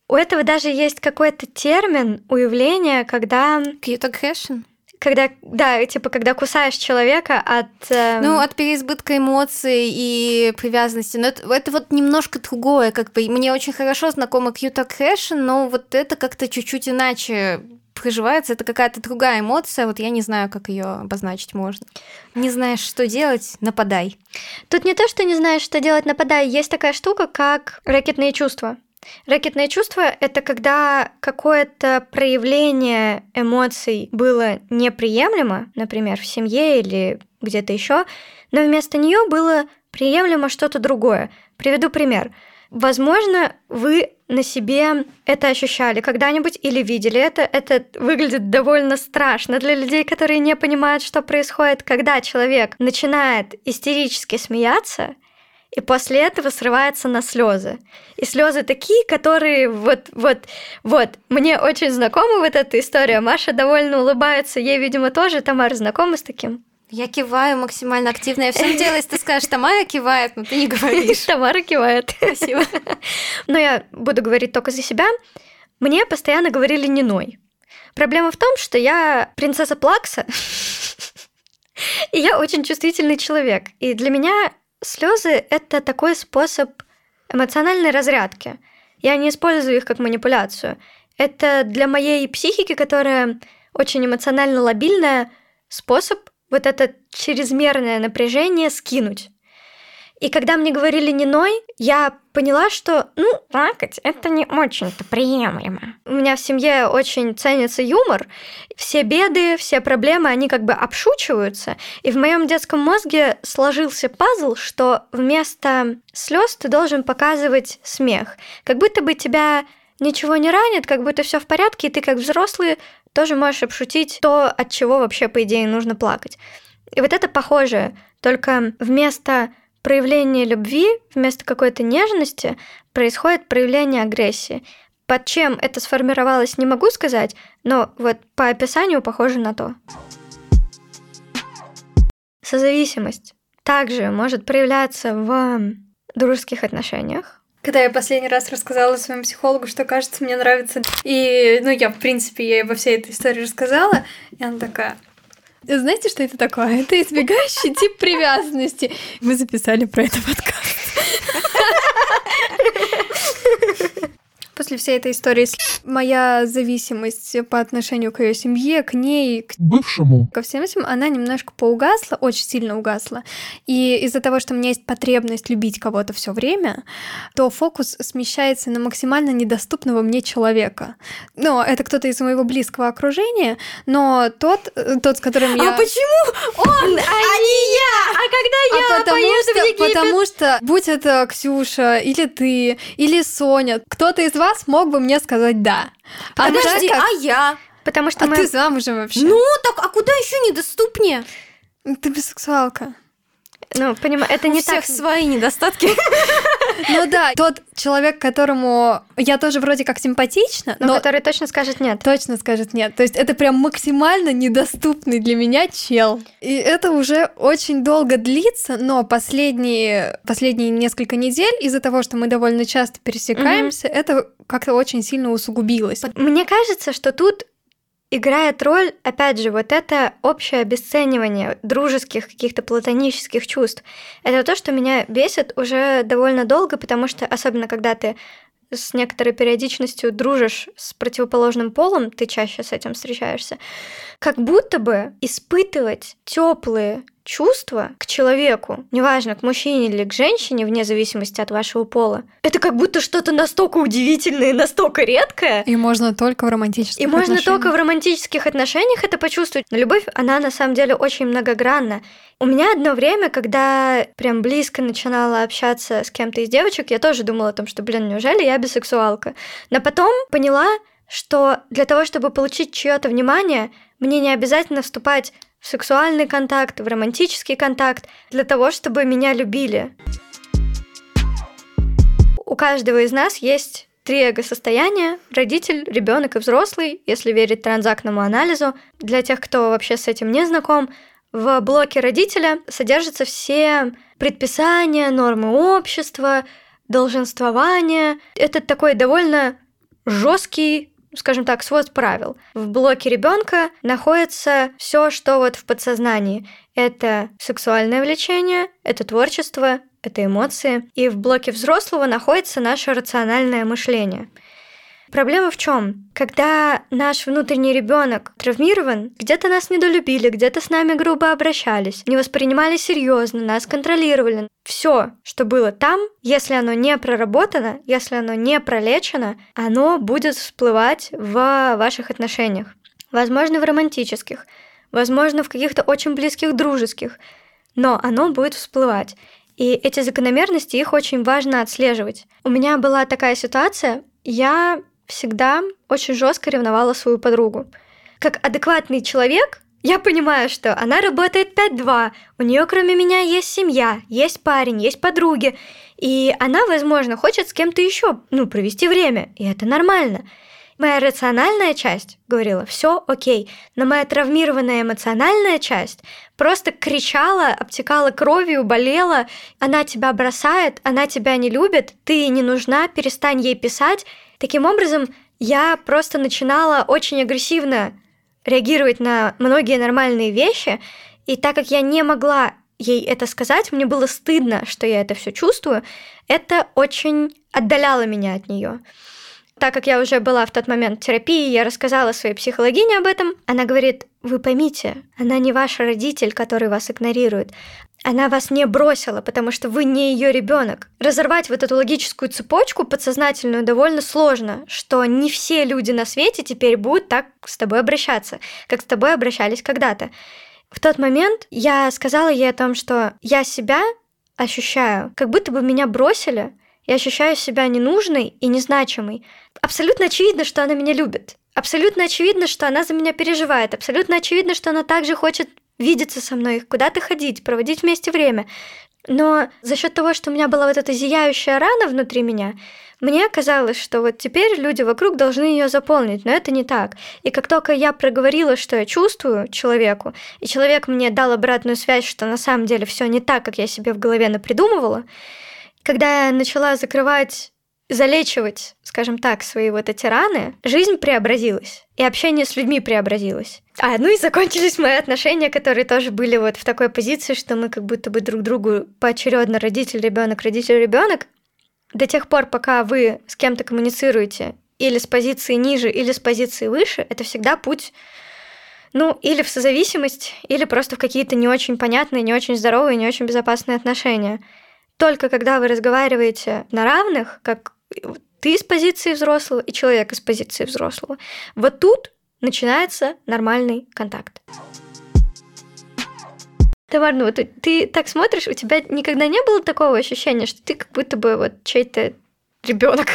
У этого даже есть какой-то термин уявления, когда... Cute aggression когда, да, типа, когда кусаешь человека от... Э... Ну, от переизбытка эмоций и привязанности. Но это, это вот немножко другое, как бы. Мне очень хорошо знакома cute aggression, но вот это как-то чуть-чуть иначе проживается, это какая-то другая эмоция, вот я не знаю, как ее обозначить можно. Не знаешь, что делать, нападай. Тут не то, что не знаешь, что делать, нападай. Есть такая штука, как ракетные чувства. Ракетное чувство — это когда какое-то проявление эмоций было неприемлемо, например, в семье или где-то еще, но вместо нее было приемлемо что-то другое. Приведу пример. Возможно, вы на себе это ощущали когда-нибудь или видели это. Это выглядит довольно страшно для людей, которые не понимают, что происходит, когда человек начинает истерически смеяться, и после этого срывается на слезы. И слезы такие, которые вот, вот, вот. Мне очень знакома вот эта история. Маша довольно улыбается, ей, видимо, тоже. Тамара знакома с таким? Я киваю максимально активно. Я все делаю, если ты скажешь, Тамара кивает, но ты не говоришь. Тамара кивает. Спасибо. Но я буду говорить только за себя. Мне постоянно говорили не ной. Проблема в том, что я принцесса Плакса, и я очень чувствительный человек. И для меня Слезы — это такой способ эмоциональной разрядки. Я не использую их как манипуляцию. Это для моей психики, которая очень эмоционально лобильная, способ вот это чрезмерное напряжение скинуть. И когда мне говорили не ной, я поняла, что, ну, плакать — это не очень-то приемлемо. У меня в семье очень ценится юмор. Все беды, все проблемы, они как бы обшучиваются. И в моем детском мозге сложился пазл, что вместо слез ты должен показывать смех. Как будто бы тебя ничего не ранит, как будто все в порядке, и ты как взрослый тоже можешь обшутить то, от чего вообще, по идее, нужно плакать. И вот это похоже, только вместо проявление любви вместо какой-то нежности происходит проявление агрессии. Под чем это сформировалось, не могу сказать, но вот по описанию похоже на то. Созависимость также может проявляться в дружеских отношениях, когда я последний раз рассказала своему психологу, что, кажется, мне нравится, и, ну, я, в принципе, ей во всей этой истории рассказала, и она такая, знаете, что это такое? Это избегающий тип привязанности. Мы записали про это подкаст. После всей этой истории с- моя зависимость по отношению к ее семье, к ней, к Бывшему. ко всем этим, она немножко поугасла, очень сильно угасла. И из-за того, что у меня есть потребность любить кого-то все время, то фокус смещается на максимально недоступного мне человека. Ну, это кто-то из моего близкого окружения, но тот, э, тот, с которым я... А почему он, а не я? А когда я А потому Египет? потому что, будь это Ксюша, или ты, или Соня, кто-то из вас мог бы мне сказать «да». А Подожди, как- а я? Потому что а мы... ты замужем вообще? Ну, так, а куда еще недоступнее? Ты бисексуалка. Ну, понимаю, это У не всех так. свои недостатки. Ну да, тот человек, которому я тоже вроде как симпатична, Но но который точно скажет нет. точно скажет нет. То есть это прям максимально недоступный для меня чел. И это уже очень долго длится, но последние, последние несколько недель из-за того, что мы довольно часто пересекаемся, это как-то очень сильно усугубилось. Мне кажется, что тут играет роль, опять же, вот это общее обесценивание дружеских каких-то платонических чувств. Это то, что меня бесит уже довольно долго, потому что, особенно когда ты с некоторой периодичностью дружишь с противоположным полом, ты чаще с этим встречаешься, как будто бы испытывать теплые чувства к человеку, неважно, к мужчине или к женщине, вне зависимости от вашего пола, это как будто что-то настолько удивительное настолько редкое, И можно только в романтических и можно только в романтических отношениях это почувствовать. Но любовь, она на самом деле очень многогранна. У меня одно время, когда прям близко начинала общаться с кем-то из девочек, я тоже думала о том, что, блин, неужели я бисексуалка? Но потом поняла, что для того, чтобы получить чье-то внимание, мне не обязательно вступать в сексуальный контакт, в романтический контакт, для того, чтобы меня любили. У каждого из нас есть три эго-состояния – родитель, ребенок и взрослый, если верить транзактному анализу. Для тех, кто вообще с этим не знаком, в блоке родителя содержатся все предписания, нормы общества, долженствования. Это такой довольно жесткий, скажем так, свод правил. В блоке ребенка находится все, что вот в подсознании. Это сексуальное влечение, это творчество, это эмоции. И в блоке взрослого находится наше рациональное мышление. Проблема в чем? Когда наш внутренний ребенок травмирован, где-то нас недолюбили, где-то с нами грубо обращались, не воспринимали серьезно, нас контролировали. Все, что было там, если оно не проработано, если оно не пролечено, оно будет всплывать в ваших отношениях. Возможно, в романтических, возможно, в каких-то очень близких дружеских, но оно будет всплывать. И эти закономерности, их очень важно отслеживать. У меня была такая ситуация, я всегда очень жестко ревновала свою подругу. Как адекватный человек, я понимаю, что она работает 5-2, у нее кроме меня есть семья, есть парень, есть подруги, и она, возможно, хочет с кем-то еще, ну, провести время, и это нормально. Моя рациональная часть говорила, все окей, но моя травмированная эмоциональная часть просто кричала, обтекала кровью, болела, она тебя бросает, она тебя не любит, ты не нужна, перестань ей писать. Таким образом, я просто начинала очень агрессивно реагировать на многие нормальные вещи, и так как я не могла ей это сказать, мне было стыдно, что я это все чувствую, это очень отдаляло меня от нее. Так как я уже была в тот момент в терапии, я рассказала своей психологине об этом. Она говорит, вы поймите, она не ваш родитель, который вас игнорирует. Она вас не бросила, потому что вы не ее ребенок. Разорвать вот эту логическую цепочку подсознательную довольно сложно, что не все люди на свете теперь будут так с тобой обращаться, как с тобой обращались когда-то. В тот момент я сказала ей о том, что я себя ощущаю, как будто бы меня бросили, я ощущаю себя ненужной и незначимой. Абсолютно очевидно, что она меня любит. Абсолютно очевидно, что она за меня переживает. Абсолютно очевидно, что она также хочет видеться со мной, куда-то ходить, проводить вместе время. Но за счет того, что у меня была вот эта зияющая рана внутри меня, мне казалось, что вот теперь люди вокруг должны ее заполнить, но это не так. И как только я проговорила, что я чувствую человеку, и человек мне дал обратную связь, что на самом деле все не так, как я себе в голове напридумывала, когда я начала закрывать залечивать, скажем так, свои вот эти раны, жизнь преобразилась, и общение с людьми преобразилось. А, ну и закончились мои отношения, которые тоже были вот в такой позиции, что мы как будто бы друг другу поочередно родитель, ребенок, родитель, ребенок. до тех пор, пока вы с кем-то коммуницируете или с позиции ниже, или с позиции выше, это всегда путь ну, или в созависимость, или просто в какие-то не очень понятные, не очень здоровые, не очень безопасные отношения. Только когда вы разговариваете на равных, как ты с позиции взрослого и человек из позиции взрослого, вот тут начинается нормальный контакт. Тамар, ну вот ты так смотришь, у тебя никогда не было такого ощущения, что ты как будто бы вот чей-то ребенок?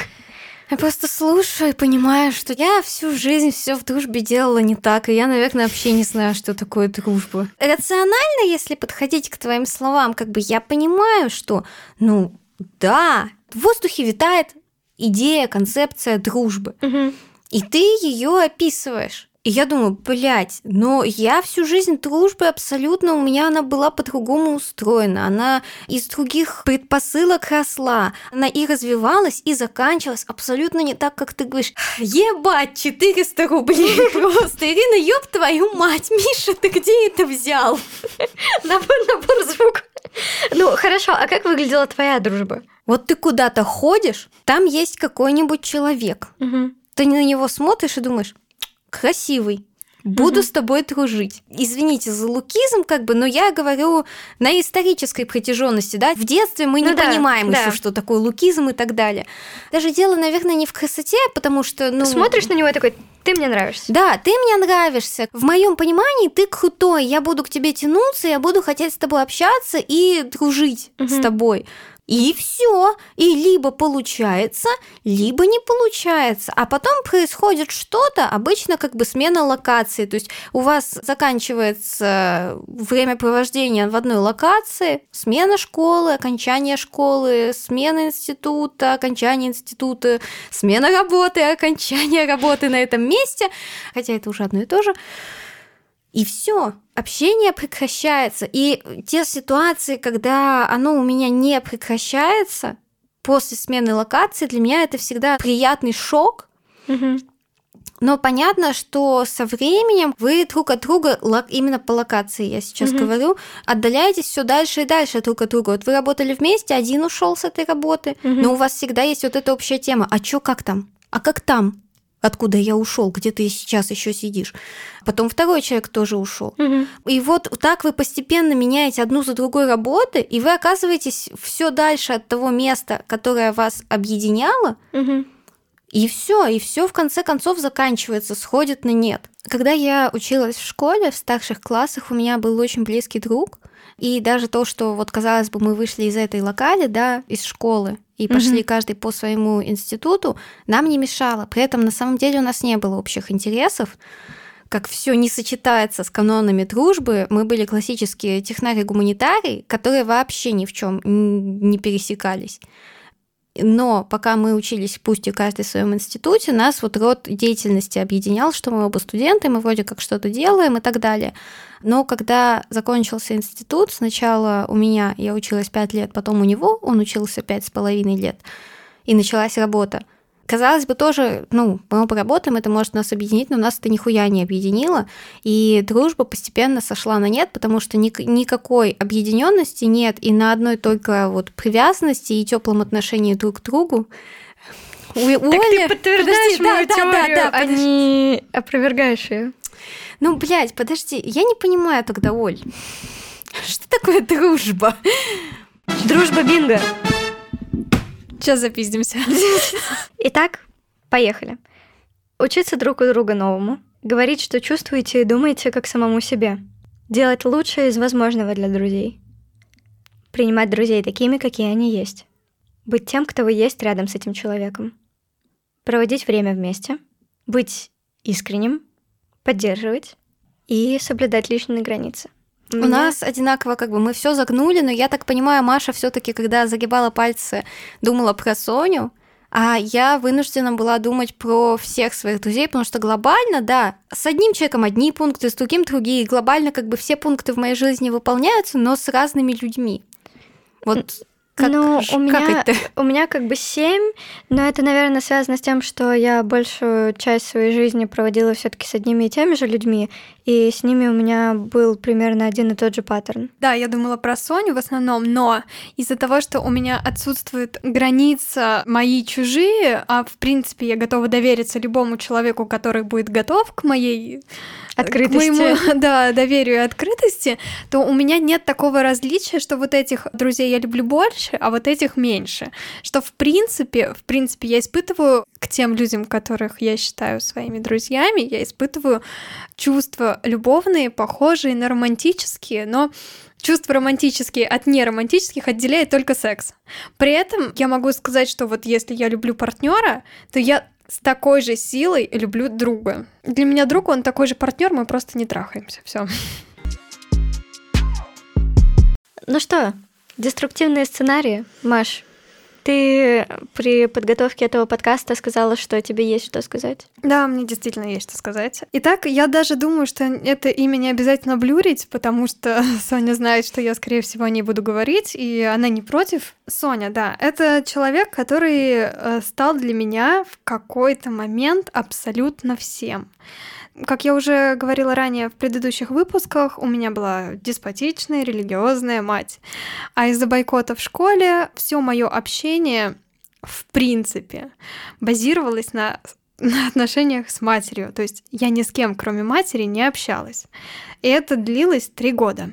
Я просто слушаю и понимаю, что я всю жизнь все в дружбе делала не так, и я, наверное, вообще не знаю, что такое дружба. Рационально, если подходить к твоим словам, как бы я понимаю, что, ну, да, в воздухе витает идея, концепция дружбы. Угу. И ты ее описываешь. И я думаю, блядь, но я всю жизнь дружбы абсолютно, у меня она была по-другому устроена. Она из других предпосылок росла. Она и развивалась, и заканчивалась абсолютно не так, как ты говоришь. Ебать, 400 рублей просто. Ирина, ёб твою мать, Миша, ты где это взял? Набор, набор звук. Ну, хорошо, а как выглядела твоя дружба? Вот ты куда-то ходишь, там есть какой-нибудь человек. Угу. Ты на него смотришь и думаешь, красивый, буду с тобой дружить. Извините за лукизм, как бы, но я говорю на исторической протяженности, да. В детстве мы не Ну да, понимаем да. еще, что такое лукизм и так далее. Даже дело, наверное, не в красоте, потому что, ну... Смотришь на него и такой, ты мне нравишься. Да, ты мне нравишься. В моем понимании ты крутой. Я буду к тебе тянуться, я буду хотеть с тобой общаться и дружить с Мгм. тобой. И все. И либо получается, либо не получается. А потом происходит что-то, обычно как бы смена локации. То есть у вас заканчивается времяпровождение в одной локации, смена школы, окончание школы, смена института, окончание института, смена работы, окончание работы на этом месте. Хотя это уже одно и то же. И все, общение прекращается. И те ситуации, когда оно у меня не прекращается после смены локации, для меня это всегда приятный шок. Мгм. Но понятно, что со временем вы друг от друга, именно по локации я сейчас Мгм. говорю, отдаляетесь все дальше и дальше друг от друга. Вот вы работали вместе, один ушел с этой работы, Мгм. но у вас всегда есть вот эта общая тема. А чё, как там? А как там? Откуда я ушел? Где ты сейчас еще сидишь? Потом второй человек тоже ушел. Мгм. И вот так вы постепенно меняете одну за другой работы, и вы оказываетесь все дальше от того места, которое вас объединяло, Мгм. и все, и все в конце концов заканчивается, сходит на нет. Когда я училась в школе, в старших классах, у меня был очень близкий друг, и даже то, что вот казалось бы, мы вышли из этой локали, да, из школы, и пошли каждый по своему институту, нам не мешало. При этом на самом деле у нас не было общих интересов, как все не сочетается с канонами дружбы, мы были классические технари-гуманитарии, которые вообще ни в чем не пересекались. Но пока мы учились, пусть и каждый в своем институте, нас вот род деятельности объединял, что мы оба студенты, мы вроде как что-то делаем и так далее. Но когда закончился институт, сначала у меня, я училась пять лет, потом у него, он учился пять с половиной лет, и началась работа. Казалось бы, тоже, ну, мы оба работаем, это может нас объединить, но нас это нихуя не объединило. И дружба постепенно сошла на нет, потому что ник- никакой объединенности нет, и на одной только вот привязанности и теплом отношении друг к другу. У, Так ты Оли- подтверждаешь Подожди, мою да, да, да, теорию, да, а не опровергаешь ее. Ну, блядь, подожди, я не понимаю тогда, Оль. Что такое дружба? Дружба бинго. Сейчас запиздимся. Итак, поехали. Учиться друг у друга новому. Говорить, что чувствуете и думаете, как самому себе. Делать лучшее из возможного для друзей. Принимать друзей такими, какие они есть. Быть тем, кто вы есть рядом с этим человеком. Проводить время вместе. Быть искренним. Поддерживать. И соблюдать личные границы. У нас одинаково, как бы мы все загнули, но я так понимаю, Маша все-таки, когда загибала пальцы, думала про Соню, а я вынуждена была думать про всех своих друзей, потому что глобально, да, с одним человеком одни пункты, с другим другие. Глобально как бы все пункты в моей жизни выполняются, но с разными людьми. Вот Как, ну, у меня, как это? у меня как бы семь, но это, наверное, связано с тем, что я большую часть своей жизни проводила все-таки с одними и теми же людьми, и с ними у меня был примерно один и тот же паттерн. Да, я думала про Соню в основном, но из-за того, что у меня отсутствует граница мои чужие, а в принципе я готова довериться любому человеку, который будет готов к моей Открытости. к моему, да, доверию и открытости, то у меня нет такого различия, что вот этих друзей я люблю больше, а вот этих меньше. Что в принципе, в принципе, я испытываю к тем людям, которых я считаю своими друзьями, я испытываю чувства любовные, похожие на романтические, но чувства романтические от неромантических отделяет только секс. При этом я могу сказать, что вот если я люблю партнера, то я с такой же силой люблю друга. Для меня друг, он такой же партнер, мы просто не трахаемся. Все. Ну что, деструктивные сценарии, Маш, ты при подготовке этого подкаста сказала, что тебе есть что сказать. Да, мне действительно есть что сказать. Итак, я даже думаю, что это имя не обязательно блюрить, потому что Соня знает, что я, скорее всего, о ней буду говорить, и она не против. Соня, да, это человек, который э, стал для меня в какой-то момент абсолютно всем. Как я уже говорила ранее в предыдущих выпусках, у меня была деспотичная религиозная мать. А из-за бойкота в школе все мое общение, в принципе, базировалось на, на отношениях с матерью. То есть я ни с кем, кроме матери, не общалась. И это длилось три года.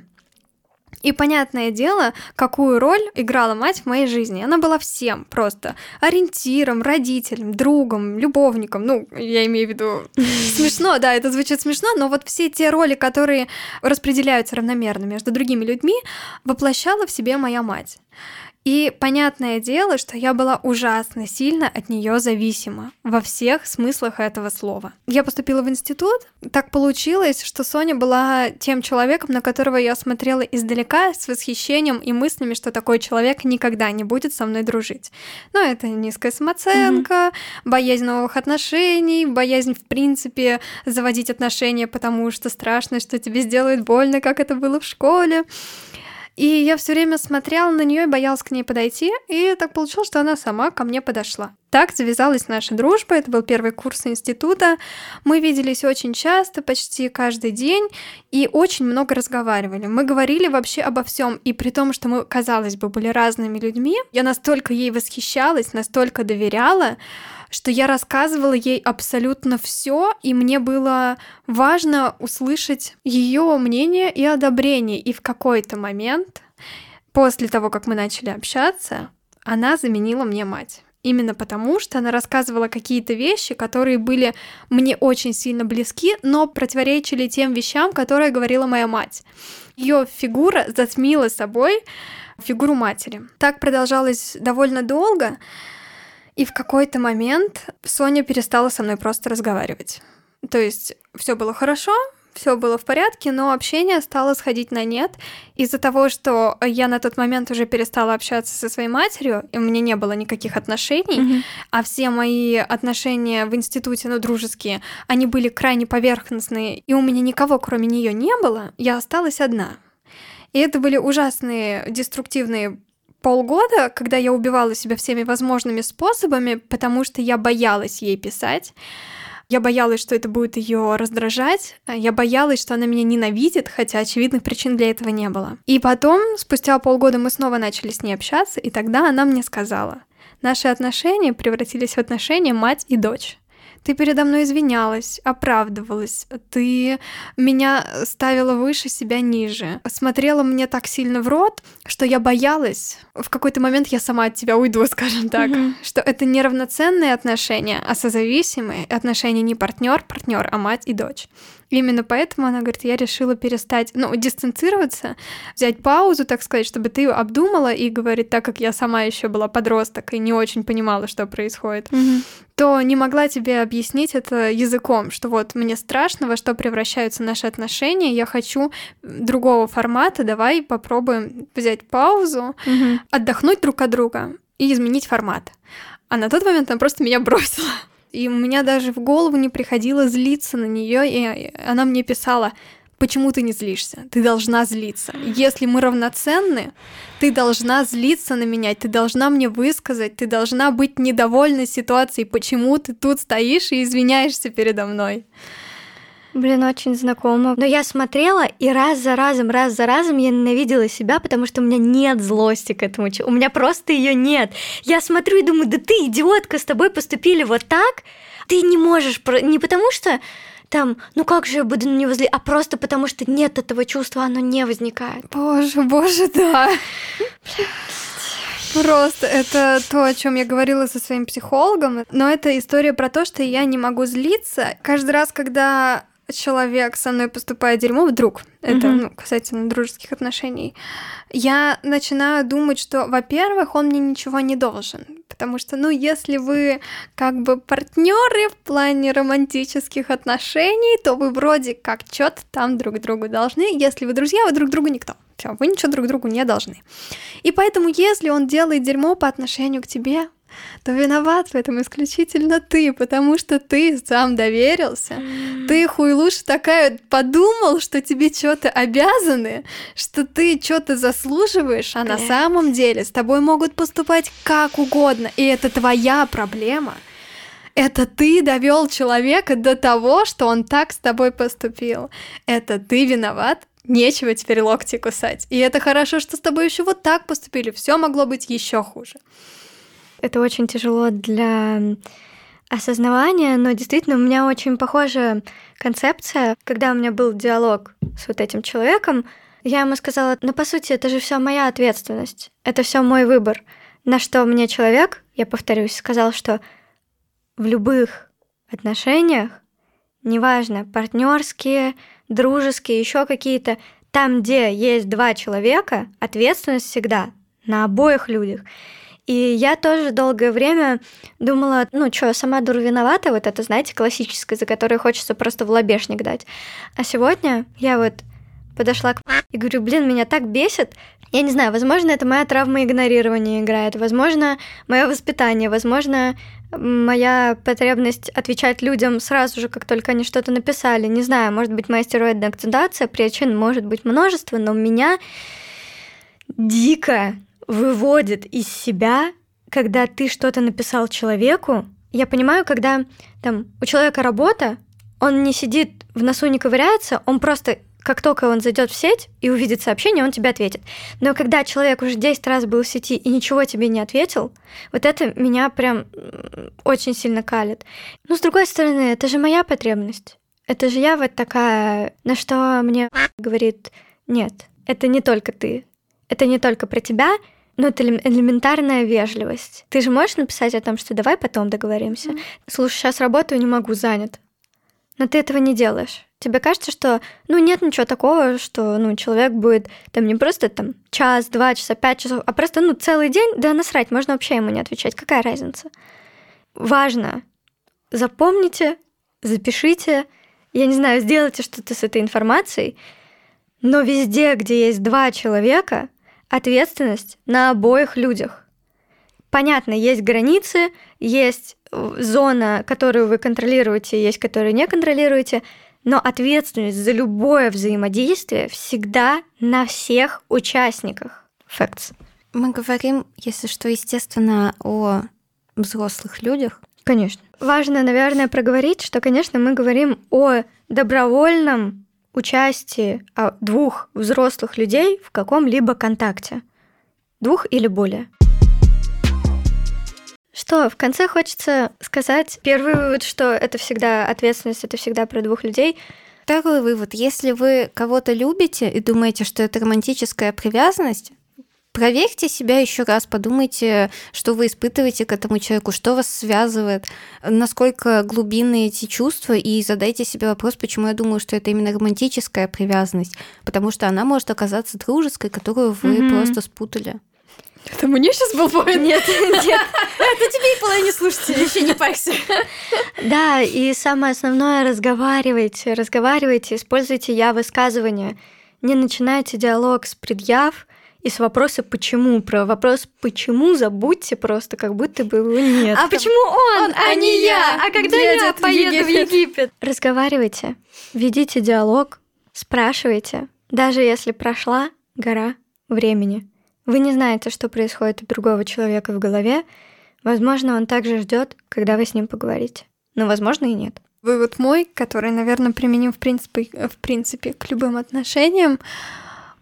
И понятное дело, какую роль играла мать в моей жизни. Она была всем просто ориентиром, родителем, другом, любовником. Ну, я имею в виду смешно, да, это звучит смешно, но вот все те роли, которые распределяются равномерно между другими людьми, воплощала в себе моя мать. И понятное дело, что я была ужасно сильно от нее зависима во всех смыслах этого слова. Я поступила в институт. Так получилось, что Соня была тем человеком, на которого я смотрела издалека с восхищением и мыслями, что такой человек никогда не будет со мной дружить. Но это низкая самооценка, боязнь новых отношений, боязнь, в принципе, заводить отношения, потому что страшно, что тебе сделают больно, как это было в школе. И я все время смотрела на нее и боялась к ней подойти, и так получилось, что она сама ко мне подошла. Так завязалась наша дружба, это был первый курс института. Мы виделись очень часто, почти каждый день, и очень много разговаривали. Мы говорили вообще обо всем, и при том, что мы, казалось бы, были разными людьми, я настолько ей восхищалась, настолько доверяла, что я рассказывала ей абсолютно все, и мне было важно услышать ее мнение и одобрение. И в какой-то момент, после того, как мы начали общаться, она заменила мне мать. Именно потому, что она рассказывала какие-то вещи, которые были мне очень сильно близки, но противоречили тем вещам, которые говорила моя мать. Ее фигура затмила собой фигуру матери. Так продолжалось довольно долго, и в какой-то момент Соня перестала со мной просто разговаривать. То есть все было хорошо, все было в порядке, но общение стало сходить на нет из-за того, что я на тот момент уже перестала общаться со своей матерью, и у меня не было никаких отношений, Мгм. а все мои отношения в институте, ну, дружеские, они были крайне поверхностные, и у меня никого, кроме нее, не было, я осталась одна. И это были ужасные деструктивные полгода, когда я убивала себя всеми возможными способами, потому что я боялась ей писать. Я боялась, что это будет ее раздражать. Я боялась, что она меня ненавидит, хотя очевидных причин для этого не было. И потом, спустя полгода, мы снова начали с ней общаться, и тогда она мне сказала, наши отношения превратились в отношения мать и дочь. Ты передо мной извинялась, оправдывалась, ты меня ставила выше себя ниже, смотрела мне так сильно в рот, что я боялась. В какой-то момент я сама от тебя уйду, скажем так, Мгм. что это неравноценные отношения, а созависимые отношения не партнер, партнер, а мать и дочь. Именно поэтому она говорит, я решила перестать, ну, дистанцироваться, взять паузу, так сказать, чтобы ты обдумала и говорит, так как я сама еще была подросток и не очень понимала, что происходит, то не могла тебе объяснить это языком, что вот мне страшно, во что превращаются наши отношения, я хочу другого формата, давай попробуем взять паузу, Мгм. отдохнуть друг от друга и изменить формат. А на тот момент она просто меня бросила. И у меня даже в голову не приходило злиться на нее, и она мне писала, Почему ты не злишься? Ты должна злиться. Если мы равноценны, ты должна злиться на меня, ты должна мне высказать, ты должна быть недовольна ситуацией, почему ты тут стоишь и извиняешься передо мной. Блин, очень знакомо. Но я смотрела, и раз за разом, раз за разом я ненавидела себя, потому что у меня нет злости к этому. У меня просто ее нет. Я смотрю и думаю, да ты идиотка, с тобой поступили вот так. Ты не можешь, не потому что там, ну как же я буду на него зли, а просто потому что нет этого чувства, оно не возникает. Боже, боже, да. Просто это то, о чем я говорила со своим психологом. Но это история про то, что я не могу злиться. Каждый раз, когда человек со мной поступает дерьмо, вдруг, это ну, касательно дружеских отношений, я начинаю думать, что, во-первых, он мне ничего не должен. Потому что, ну, если вы как бы партнеры в плане романтических отношений, то вы вроде как что-то там друг другу должны. Если вы друзья, вы друг другу никто. Все, вы ничего друг другу не должны. И поэтому, если он делает дерьмо по отношению к тебе, то виноват в этом исключительно ты, потому что ты сам доверился. Ты хуйлуш такая подумал, что тебе что-то обязаны, что ты что-то заслуживаешь, а на самом деле с тобой могут поступать как угодно, и это твоя проблема. Это ты довел человека до того, что он так с тобой поступил. Это ты виноват, нечего теперь локти кусать. И это хорошо, что с тобой еще вот так поступили. Все могло быть еще хуже это очень тяжело для осознавания, но действительно у меня очень похожая концепция. Когда у меня был диалог с вот этим человеком, я ему сказала, ну, по сути, это же все моя ответственность, это все мой выбор. На что мне человек, я повторюсь, сказал, что в любых отношениях, неважно, партнерские, дружеские, еще какие-то, там, где есть два человека, ответственность всегда на обоих людях. И я тоже долгое время думала, ну что, сама дура виновата, вот это, знаете, классическое, за которое хочется просто в лобешник дать. А сегодня я вот подошла к и говорю, блин, меня так бесит. Я не знаю, возможно, это моя травма игнорирования играет, возможно, мое воспитание, возможно, моя потребность отвечать людям сразу же, как только они что-то написали. Не знаю, может быть, моя стероидная акцентация, причин может быть множество, но у меня дико выводит из себя, когда ты что-то написал человеку. Я понимаю, когда там у человека работа, он не сидит в носу, не ковыряется, он просто как только он зайдет в сеть и увидит сообщение, он тебе ответит. Но когда человек уже 10 раз был в сети и ничего тебе не ответил, вот это меня прям очень сильно калит. Но с другой стороны, это же моя потребность. Это же я вот такая, на что мне говорит, нет, это не только ты, это не только про тебя, ну, это элементарная вежливость. Ты же можешь написать о том, что давай потом договоримся. Mm. Слушай, сейчас работаю, не могу, занят. Но ты этого не делаешь. Тебе кажется, что, ну, нет ничего такого, что, ну, человек будет там не просто там час, два часа, пять часов, а просто, ну, целый день, да насрать, можно вообще ему не отвечать. Какая разница? Важно. Запомните, запишите, я не знаю, сделайте что-то с этой информацией, но везде, где есть два человека, ответственность на обоих людях. Понятно, есть границы, есть э, зона, которую вы контролируете, есть, которую не контролируете, но ответственность за любое взаимодействие всегда на всех участниках. Facts. Мы говорим, если что, естественно, о взрослых людях. Конечно. Важно, наверное, проговорить, что, конечно, мы говорим о добровольном участии а, двух взрослых людей в каком-либо контакте. Двух или более. Что, в конце хочется сказать первый вывод, что это всегда ответственность, это всегда про двух людей. Второй вывод. Если вы кого-то любите и думаете, что это романтическая привязанность, проверьте себя еще раз, подумайте, что вы испытываете к этому человеку, что вас связывает, насколько глубинны эти чувства, и задайте себе вопрос, почему я думаю, что это именно романтическая привязанность, потому что она может оказаться дружеской, которую вы mm-hmm. просто спутали. Это мне сейчас был поинт? Нет, нет. Это тебе и половине слушателей, еще не парься. Да, и самое основное, разговаривайте, разговаривайте, используйте я-высказывания. Не начинайте диалог с предъяв, и с вопроса «почему?». Про вопрос «почему?» забудьте просто, как будто бы его нет. А почему он, он а не я? А когда я поеду в Египет? Разговаривайте, ведите диалог, Спрашивайте, даже если прошла гора времени. Вы не знаете, что происходит у другого человека в голове. Возможно, он также ждет, когда вы с ним поговорите. Но, возможно, и нет. Вывод мой, который, наверное, применим в принципе, в принципе к любым отношениям,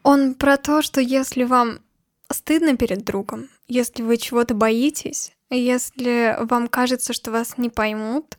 он про то, что если вам стыдно перед другом, если вы чего-то боитесь, если вам кажется, что вас не поймут,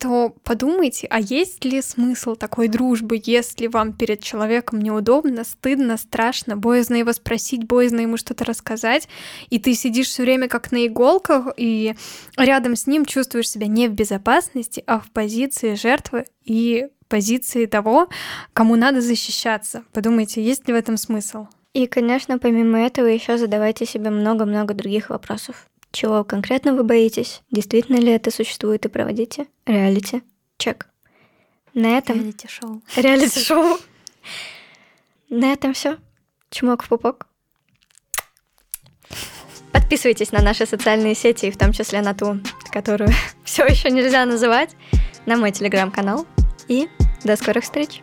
то подумайте, а есть ли смысл такой дружбы, если вам перед человеком неудобно, стыдно, страшно, боязно его спросить, боязно ему что-то рассказать, и ты сидишь все время как на иголках, и рядом с ним чувствуешь себя не в безопасности, а в позиции жертвы и позиции того, кому надо защищаться. Подумайте, есть ли в этом смысл? И, конечно, помимо этого еще задавайте себе много-много других вопросов. Чего конкретно вы боитесь? Действительно ли это существует и проводите? Реалити. Чек. На этом... Реалити-шоу. Реалити-шоу. На этом все. Чмок в пупок. Подписывайтесь на наши социальные сети, в том числе на ту, которую все еще нельзя называть, на мой телеграм-канал. И до скорых встреч!